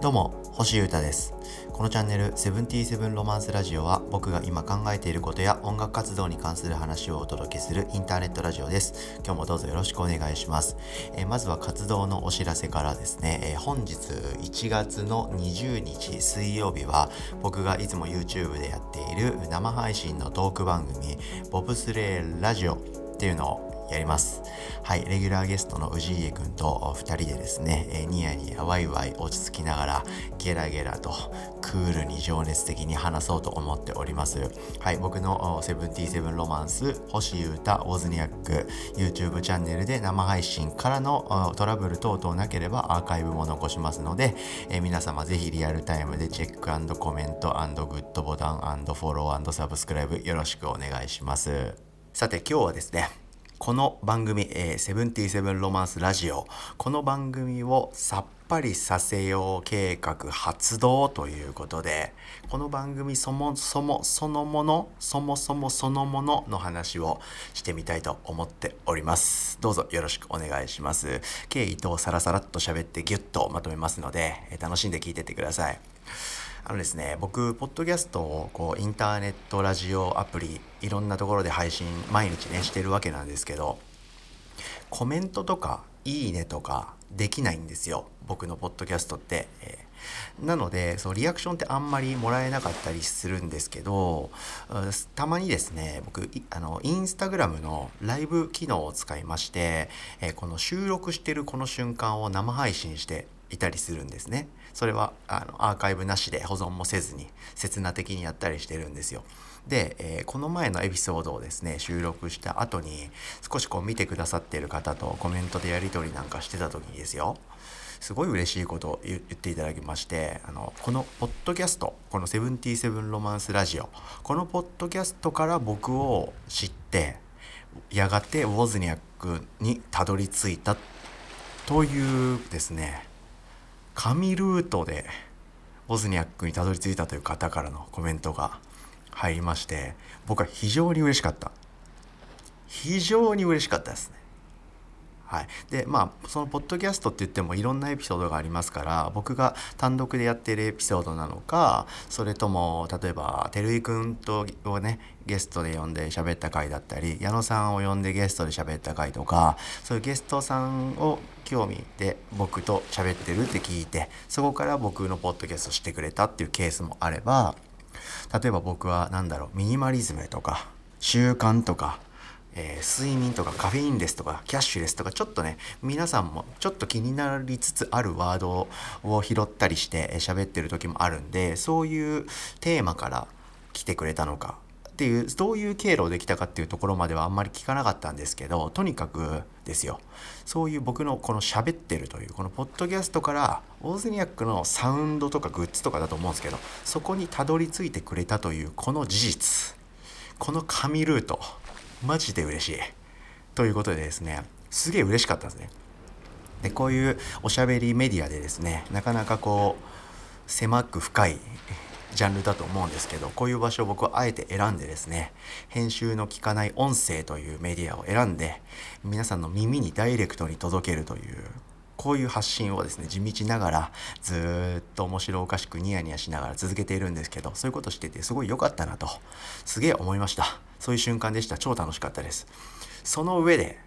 どうも星優太です。このチャンネル「セブンティーセブンロマンスラジオ」は僕が今考えていることや音楽活動に関する話をお届けするインターネットラジオです。今日もどうぞよろしくお願いします、え、まずは活動のお知らせからですね、え、本日1月の20日水曜日は僕がいつも YouTube でやっている生配信のトーク番組「ボブスレーラジオ」っていうのをやります。はい、レギュラーゲストの氏家くんと2人でですね、えニヤニヤワイワイ落ち着きながらゲラゲラとクールに情熱的に話そうと思っております。はい、僕のセブンティーセブンロマンス、星優太、ウォズニアック、YouTube チャンネルで生配信からのトラブル等々なければアーカイブも残しますので、え皆様ぜひリアルタイムでチェックコメントグッドボタンフォローサブスクライブよろしくお願いします。さて今日はですね、この番組、えー、セブンティーセブンロマンスラジオ、この番組をさっぱりさせよう計画発動ということで、この番組そもそもそのもの、そもそもそのものの話をしてみたいと思っております。どうぞよろしくお願いします。経緯とサラサラっと喋ってギュッとまとめますので、えー、楽しんで聞いてってください。あのですね、僕、ポッドキャストをこうインターネットラジオアプリ、いろんなところで配信、毎日ね、してるわけなんですけど、コメントとか、いいねとか、できないんですよ。僕のポッドキャストって。えー、なので、そのリアクションってあんまりもらえなかったりするんですけど、たまにですね、僕、あの、インスタグラムのライブ機能を使いまして、えー、この収録してるこの瞬間を生配信していたりするんですね。それはあのアーカイブなしで保存もせずに刹那的にやったりしてるんですよ。で、えー、この前のエピソードをですね収録した後に少しこう見てくださっている方とコメントでやり取りなんかしてた時にですよすごい嬉しいことを言っていただきましてあのこのポッドキャストこの「セブンティーセブンロマンスラジオ」このポッドキャストから僕を知ってやがてウォズニャックにたどり着いたというですね紙ルートでボズニャックにたどり着いたという方からのコメントが入りまして僕は非常に嬉しかった。非常に嬉しかったですね。はい、でまあそのポッドキャストって言ってもいろんなエピソードがありますから僕が単独でやってるエピソードなのかそれとも例えば照井君とをねゲストで呼んで喋った回だったり矢野さんを呼んでゲストで喋った回とかそういうゲストさんを興味で僕と喋ってるって聞いてそこから僕のポッドキャストしてくれたっていうケースもあれば例えば僕は何だろうミニマリズムとか習慣とかえー、睡眠とかカフェインレスとかキャッシュレスとかちょっとね皆さんもちょっと気になりつつあるワードを拾ったりして喋ってる時もあるんでそういうテーマから来てくれたのかっていうどういう経路できたかっていうところまではあんまり聞かなかったんですけどとにかくですよ。そういう僕のこの喋ってるというこのポッドキャストからオーズニアックのサウンドとかグッズとかだと思うんですけどそこにたどり着いてくれたというこの事実この紙ルートマジで嬉しい。ということでですね、すげえ嬉しかったんですね。で、こういうおしゃべりメディアでですね、なかなかこう、狭く深いジャンルだと思うんですけど、こういう場所を僕はあえて選んでですね、編集の効かない音声というメディアを選んで、皆さんの耳にダイレクトに届けるという、こういう発信をですね、地道ながらずっと面白おかしくニヤニヤしながら続けているんですけど、そういうことしててすごい良かったなと、すげえ思いました。そういう瞬間でした。超楽しかったです。その上で、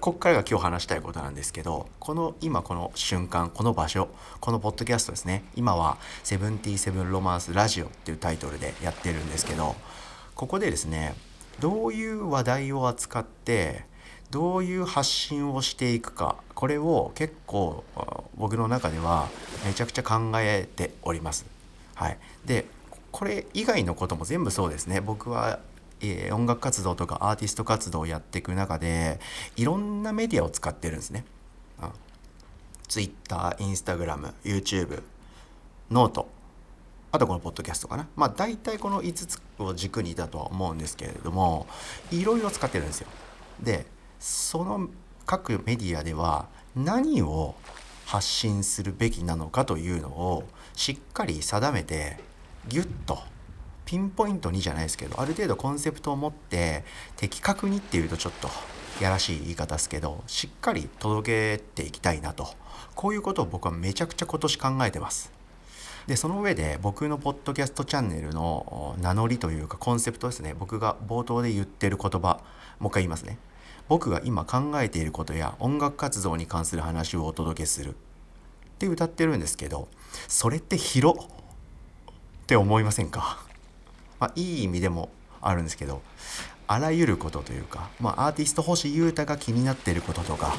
こっからが今日話したいことなんですけど、この今この瞬間、この場所、このポッドキャストですね、今はセブンティーセブンロマンスラジオっていうタイトルでやってるんですけど、ここでですね、どういう話題を扱って、どういう発信をしていくかこれを結構僕の中ではめちゃくちゃ考えております。はい、でこれ以外のことも全部そうですね僕は、え、音楽活動とかアーティスト活動をやっていく中でいろんなメディアを使ってるんですね。Twitter、Instagram、YouTube、 note あとこのポッドキャストかな。まあ大体この5つを軸にだとは思うんですけれどもいろいろ使ってるんですよ。でその各メディアでは何を発信するべきなのかというのをしっかり定めてギュッとピンポイントにじゃないですけどある程度コンセプトを持って的確にっていうとちょっとやらしい言い方ですけどしっかり届けていきたいなと。こういうことを僕はめちゃくちゃ今年考えてます。でその上で僕のポッドキャストチャンネルの名乗りというかコンセプトですね。僕が冒頭で言ってる言葉もう一回言いますね。僕が今考えていることや音楽活動に関する話をお届けする。って歌ってるんですけどそれって広って思いませんか、まあ、いい意味でもあるんですけどあらゆることというか、まあ、アーティスト星優太が気になっていることとか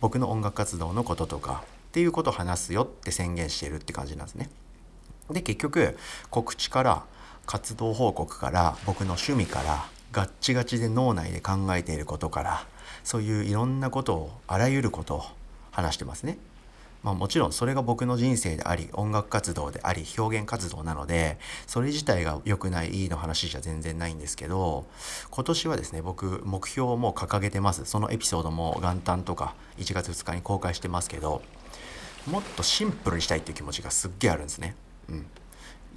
僕の音楽活動のこととかっていうことを話すよって宣言してるって感じなんですね。で結局告知から活動報告から僕の趣味からガッチガチで脳内で考えていることからそういういろんなことをあらゆることを話してますね。まあ、もちろんそれが僕の人生であり音楽活動であり表現活動なのでそれ自体が良くないいいの話じゃ全然ないんですけど今年はですね僕目標も掲げてます。そのエピソードも元旦とか1月2日に公開してますけどもっとシンプルにしたいっていう気持ちがすっげえあるんですね。うん、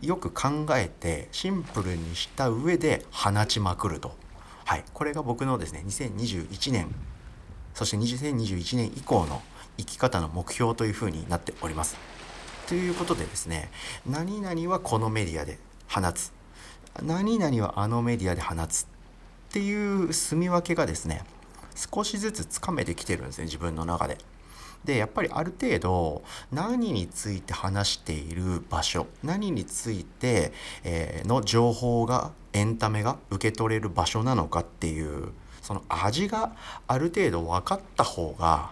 よく考えてシンプルにした上で放ちまくると、はい、これが僕のですね2021年そして2021年以降の生き方の目標というふうになっております。ということでですね何々はこのメディアで放つ何々はあのメディアで放つっていう住み分けがですね少しずつつかめてきてるんですね自分の中で。でやっぱりある程度何について話している場所何について、え、の情報がエンタメが受け取れる場所なのかっていうその味がある程度分かった方が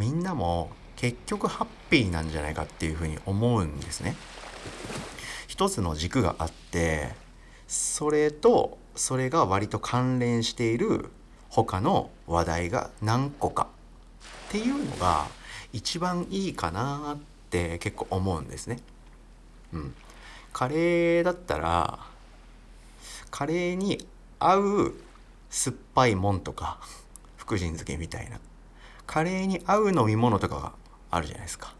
みんなも結局ハッピーなんじゃないかっていうふうに思うんですね。一つの軸があってそれとそれが割と関連している他の話題が何個かっていうのが一番いいかなって結構思うんですね。うん、カレーだったらカレーに合う酸っぱいもんとか福神漬けみたいなカレーに合う飲み物とかがあるじゃないですか。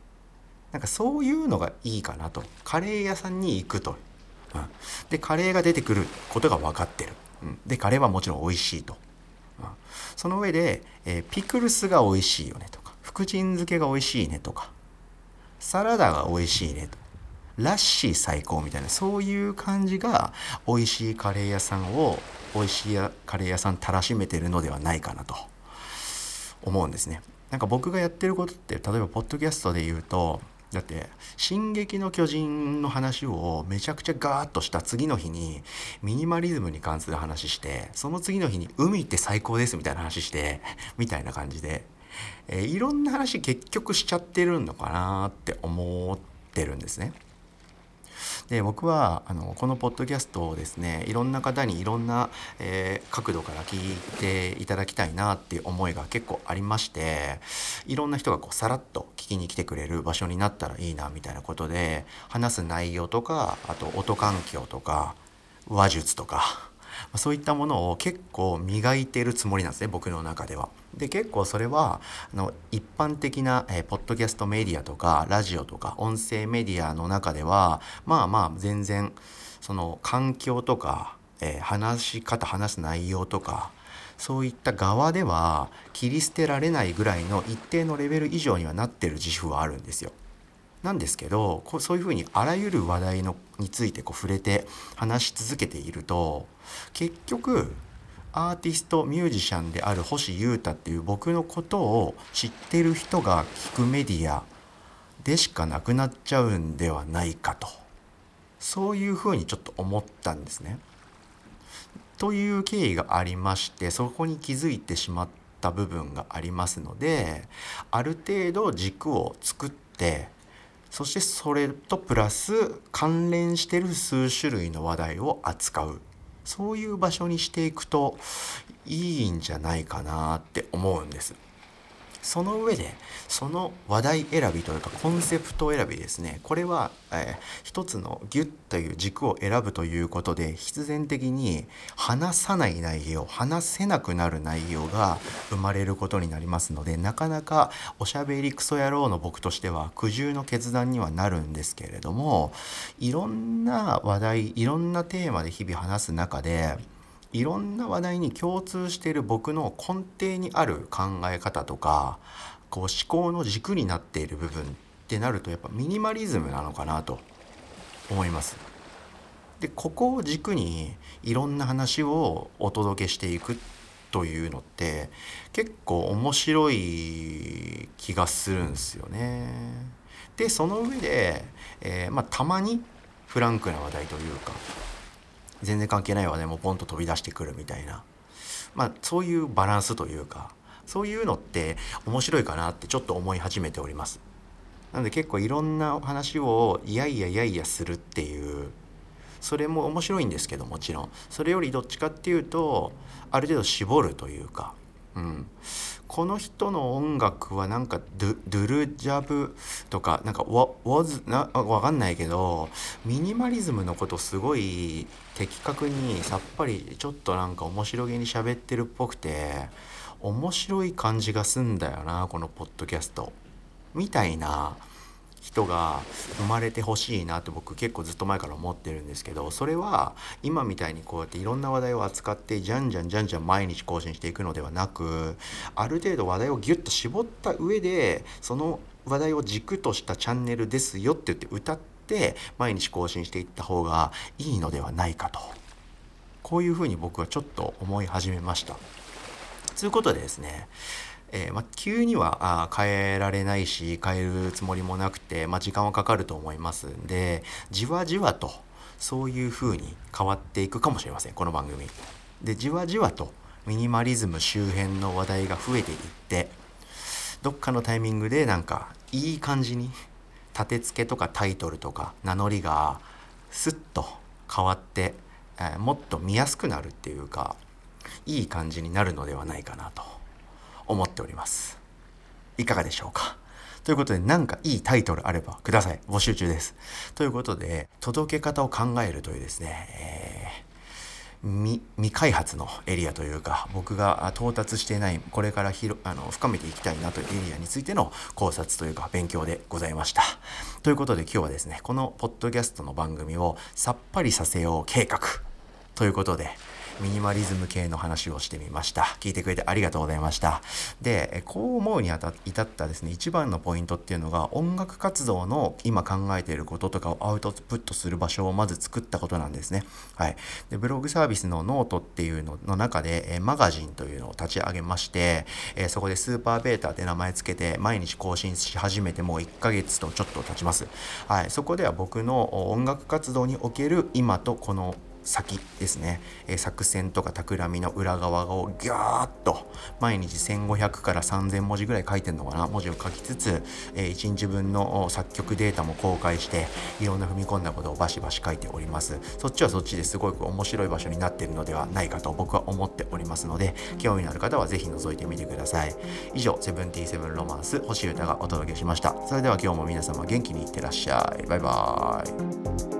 なんかそういうのがいいかなと。カレー屋さんに行くと、うん、でカレーが出てくることが分かってる、うん、でカレーはもちろん美味しいと、うん、その上で、えー、ピクルスが美味しいよねとか福神漬けが美味しいねとかサラダが美味しいねとラッシー最高みたいなそういう感じが美味しいカレー屋さんを美味しいカレー屋さんたらしめてるのではないかなと。思うんですね。なんか僕がやってることって例えばポッドキャストで言うとだって「進撃の巨人」の話をめちゃくちゃガーッとした次の日にミニマリズムに関する話してその次の日に「海って最高です」みたいな話してみたいな感じでえー、いろんな話結局しちゃってるのかなって思ってるんですね。で僕はあのこのポッドキャストをですねいろんな方にいろんな、えー、角度から聞いていただきたいなっていう思いが結構ありましていろんな人がこうさらっと聞きに来てくれる場所になったらいいなみたいなことで話す内容とかあと音環境とか話術とかそういったものを結構磨いてるつもりなんですね僕の中では。で結構それはあの一般的な、えー、ポッドキャストメディアとかラジオとか音声メディアの中ではまあまあ全然その環境とか、えー、話し方話す内容とかそういった側では切り捨てられないぐらいの一定のレベル以上にはなってる自負はあるんですよ。なんですけどこうそういうふうにあらゆる話題のについてこう触れて話し続けていると結局アーティストミュージシャンである星優太っていう僕のことを知ってる人が聞くメディアでしかなくなっちゃうんではないかとそういうふうにちょっと思ったんですね。という経緯がありましてそこに気づいてしまった部分がありますのである程度軸を作ってそしてそれとプラス関連してる数種類の話題を扱うそういう場所にしていくといいんじゃないかなって思うんです。その上でその話題選びというかコンセプト選びですね。これは、えー、一つのギュッという軸を選ぶということで必然的に話さない内容話せなくなる内容が生まれることになりますのでなかなかおしゃべりクソ野郎の僕としては苦渋の決断にはなるんですけれどもいろんな話題いろんなテーマで日々話す中でいろんな話題に共通している僕の根底にある考え方とかこう思考の軸になっている部分ってなるとやっぱミニマリズムなのかなと思います。でここを軸にいろんな話をお届けしていくというのって結構面白い気がするんですよね。でその上で、えー、まあ、たまにフランクな話題というか全然関係ないわねもうポンと飛び出してくるみたいな、まあ、そういうバランスというかそういうのって面白いかなってちょっと思い始めております。なので結構いろんな話をいやいやいやいやするっていうそれも面白いんですけどもちろんそれよりどっちかっていうとある程度絞るというか、うん、この人の音楽はなんかドゥドゥルジャブとかなんかワワズなわかんないけどミニマリズムのことすごい的確にさっぱりちょっとなんか面白げに喋ってるっぽくて面白い感じがすんだよなこのポッドキャスト。みたいな。人が生まれてほしいなって僕結構ずっと前から思ってるんですけどそれは今みたいにこうやっていろんな話題を扱ってじゃんじゃんじゃんじゃん毎日更新していくのではなくある程度話題をギュッと絞った上でその話題を軸としたチャンネルですよって言って歌って毎日更新していった方がいいのではないかとこういうふうに僕はちょっと思い始めました。ということでですねえー、ま、急にはあ変えられないし変えるつもりもなくて、ま、時間はかかると思いますんでじわじわとそういう風に変わっていくかもしれませんこの番組。でじわじわとミニマリズム周辺の話題が増えていってどっかのタイミングでなんかいい感じに立て付けとかタイトルとか名乗りがスッと変わって、えー、もっと見やすくなるっていうかいい感じになるのではないかなと。思っております。いかがでしょうか？ということで何かいいタイトルあればください。募集中です。ということで届け方を考えるというですね、えー、未開発のエリアというか僕が到達していないこれから広あの深めていきたいなというエリアについての考察というか勉強でございました。ということで今日はですねこのポッドキャストの番組をさっぱりさせよう計画ということでミニマリズム系の話をしてみました。聞いてくれてありがとうございました。で、こう思うにあた至ったですね、一番のポイントっていうのが音楽活動の今考えていることとかをアウトプットする場所をまず作ったことなんですね。はい。で、ブログサービスのノートっていうのの中で、マガジンというのを立ち上げまして、そこでスーパーベータって名前つけて毎日更新し始めてもう1ヶ月とちょっと経ちます。はい。そこでは僕の音楽活動における今とこの先ですね、えー、作戦とか企みの裏側をギャーッと毎日1500から3000文字ぐらい書いてるのかな？文字を書きつつ、えー、1日分の作曲データも公開していろんな踏み込んだことをバシバシ書いております。そっちはそっちですごく面白い場所になっているのではないかと僕は思っておりますので興味のある方はぜひ覗いてみてください。以上セブンティーセブンロマンス星歌がお届けしました。それでは今日も皆様元気にいってらっしゃい。バイバーイ。